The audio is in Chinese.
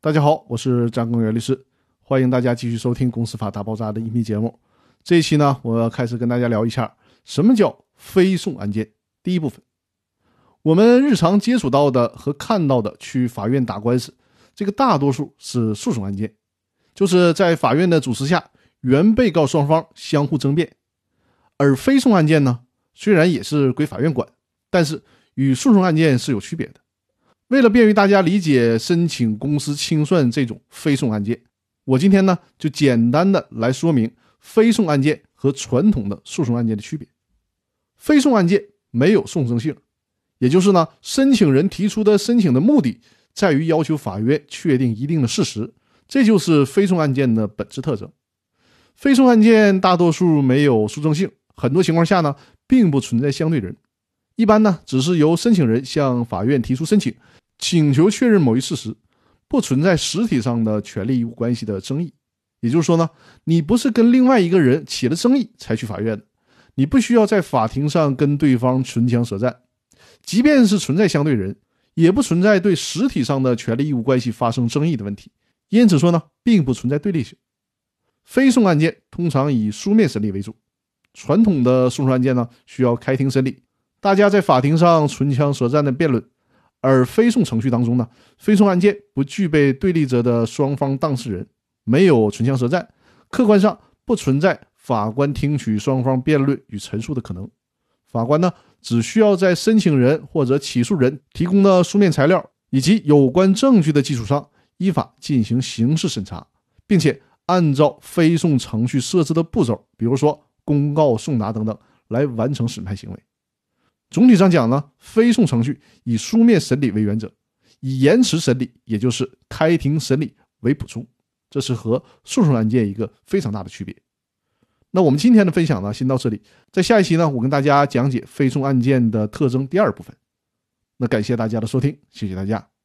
大家好，我是张根源律师，欢迎大家继续收听《公司法大爆炸》的音频节目。这一期呢，我要开始跟大家聊一下什么叫非讼案件。第一部分，我们日常接触到的和看到的去法院打官司，这个大多数是诉讼案件，就是在法院的主持下，原被告双方相互争辩。而非讼案件呢，虽然也是归法院管，但是与诉讼案件是有区别的。为了便于大家理解申请公司清算这种非讼案件，我今天呢就简单的来说明非讼案件和传统的诉讼案件的区别。非讼案件没有讼争性，也就是呢，申请人提出的申请的目的在于要求法院确定一定的事实，这就是非讼案件的本质特征。非讼案件大多数没有诉讼性，很多情况下呢，并不存在相对人，一般呢，只是由申请人向法院提出申请。请求确认某一事实，不存在实体上的权利义务关系的争议。也就是说呢，你不是跟另外一个人起了争议才去法院的，你不需要在法庭上跟对方唇枪舌战。即便是存在相对人，也不存在对实体上的权利义务关系发生争议的问题。因此说呢，并不存在对立性。非讼案件通常以书面审理为主，传统的诉讼案件呢需要开庭审理，大家在法庭上唇枪舌战的辩论。而非讼程序当中呢，非讼案件不具备对立者的双方当事人，没有唇枪舌战，客观上不存在法官听取双方辩论与陈述的可能。法官呢，只需要在申请人或者起诉人提供的书面材料以及有关证据的基础上，依法进行刑事审查，并且按照非讼程序设置的步骤，比如说公告送达等等，来完成审判行为。总体上讲呢，非讼程序以书面审理为原则，以延迟审理，也就是开庭审理为补充，这是和诉讼案件一个非常大的区别。那我们今天的分享呢，先到这里，在下一期呢，我跟大家讲解非讼案件的特征第二部分。那感谢大家的收听，谢谢大家。